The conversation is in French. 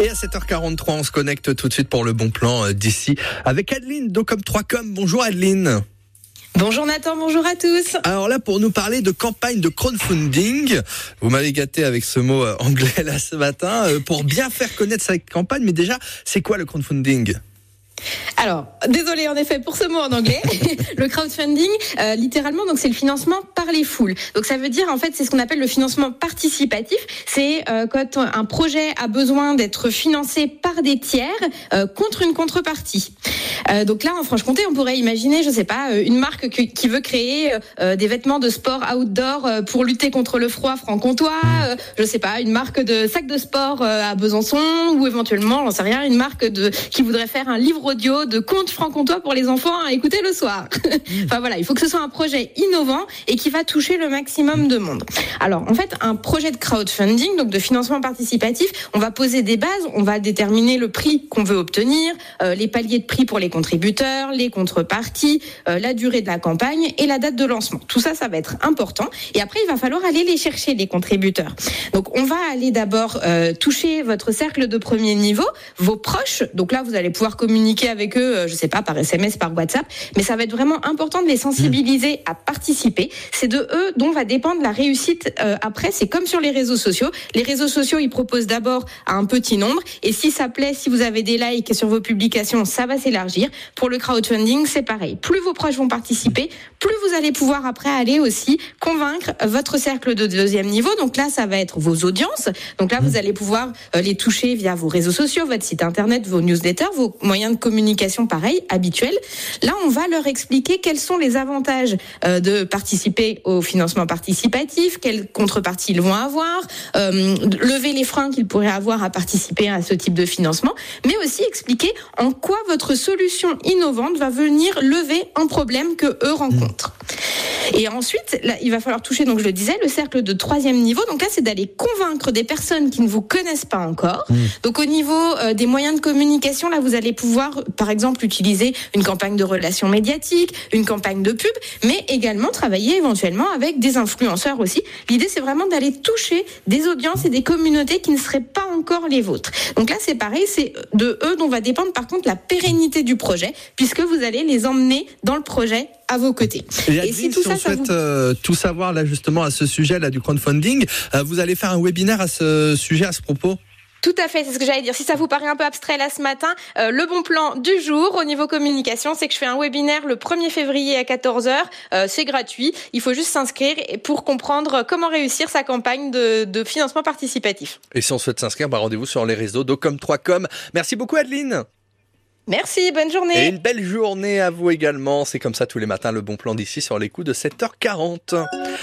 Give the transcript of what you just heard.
Et à 7h43, on se connecte tout de suite pour le bon plan euh, d'ici avec Adeline d'Ocom3Com. Bonjour Adeline. Bonjour Nathan, bonjour à tous. Alors là, pour nous parler de campagne de crowdfunding, vous m'avez gâté avec ce mot euh, anglais là ce matin, euh, pour bien faire connaître cette campagne. Mais déjà, c'est quoi le crowdfunding? Alors, désolé en effet pour ce mot en anglais. le crowdfunding, euh, littéralement, donc c'est le financement par les foules. Donc ça veut dire en fait, c'est ce qu'on appelle le financement participatif. C'est euh, quand un projet a besoin d'être financé par des tiers euh, contre une contrepartie. Euh, donc là, en Franche-Comté, on pourrait imaginer, je sais pas, euh, une marque qui, veut créer euh, des vêtements de sport outdoor pour lutter contre le froid franc-comtois. je sais pas, une marque de sacs de sport à Besançon ou éventuellement, j'en sais rien, une marque qui voudrait faire un livre audio de contes franc-comtois pour les enfants à écouter le soir. enfin voilà, il faut que ce soit un projet innovant et qui va toucher le maximum de monde. Alors en fait, un projet de crowdfunding, donc de financement participatif, on va poser des bases, on va déterminer le prix qu'on veut obtenir, les paliers de prix pour les contributeurs, les contreparties, euh, la durée de la campagne et la date de lancement. Tout ça, ça va être important. Et après, il va falloir aller les chercher, les contributeurs. Donc on va aller d'abord euh, toucher votre cercle de premier niveau, vos proches. Donc là, vous allez pouvoir communiquer avec eux, euh, je sais pas, par SMS, par WhatsApp, mais ça va être vraiment important de les sensibiliser à participer. C'est de eux dont va dépendre la réussite euh, après. C'est comme sur les réseaux sociaux. Les réseaux sociaux, ils proposent d'abord à un petit nombre, et si ça plaît, si vous avez des likes sur vos publications, ça va s'élargir. Pour le crowdfunding, c'est pareil. Plus vos proches vont participer, plus vous allez pouvoir après aller aussi convaincre votre cercle de deuxième niveau. Donc là, ça va être vos audiences. Donc là, vous allez pouvoir euh, les toucher via vos réseaux sociaux, votre site internet, vos newsletters, vos moyens de communication pareil, habituels. Là, on va leur expliquer quels sont les avantages euh, de participer au financement participatif, quelles contreparties ils vont avoir, euh, lever les freins qu'ils pourraient avoir à participer à ce type de financement, mais aussi expliquer en quoi votre solution innovante va venir lever un problème que eux rencontrent. Et ensuite, là, il va falloir toucher, donc je le disais, le cercle de troisième niveau. Donc là, c'est d'aller convaincre des personnes qui ne vous connaissent pas encore. Mmh. Donc au niveau euh, des moyens de communication, là, vous allez pouvoir, par exemple, utiliser une campagne de relations médiatiques, une campagne de pub, mais également travailler éventuellement avec des influenceurs aussi. L'idée, c'est vraiment d'aller toucher des audiences et des communautés qui ne seraient pas encore les vôtres. Donc là, c'est pareil, c'est de eux dont va dépendre par contre la pérennité du projet, puisque vous allez les emmener dans le projet à vos côtés. Et, Adeline, si tout si ça, on ça souhaite vous... euh, tout savoir là justement à ce sujet là du crowdfunding, euh, vous allez faire un webinaire à ce sujet, à ce propos? Tout à fait, c'est ce que j'allais dire. Si ça vous paraît un peu abstrait là ce matin, euh, le bon plan du jour au niveau communication, c'est que je fais un webinaire le 1er février à 14h. Euh, c'est gratuit. Il faut juste s'inscrire pour comprendre comment réussir sa campagne de, de financement participatif. Et si on souhaite s'inscrire, bah rendez-vous sur les réseaux d'Ocom3Com. Merci beaucoup Adeline. Merci, bonne journée. Et une belle journée à vous également. C'est comme ça tous les matins le bon plan d'ici sur les coups de 7h40.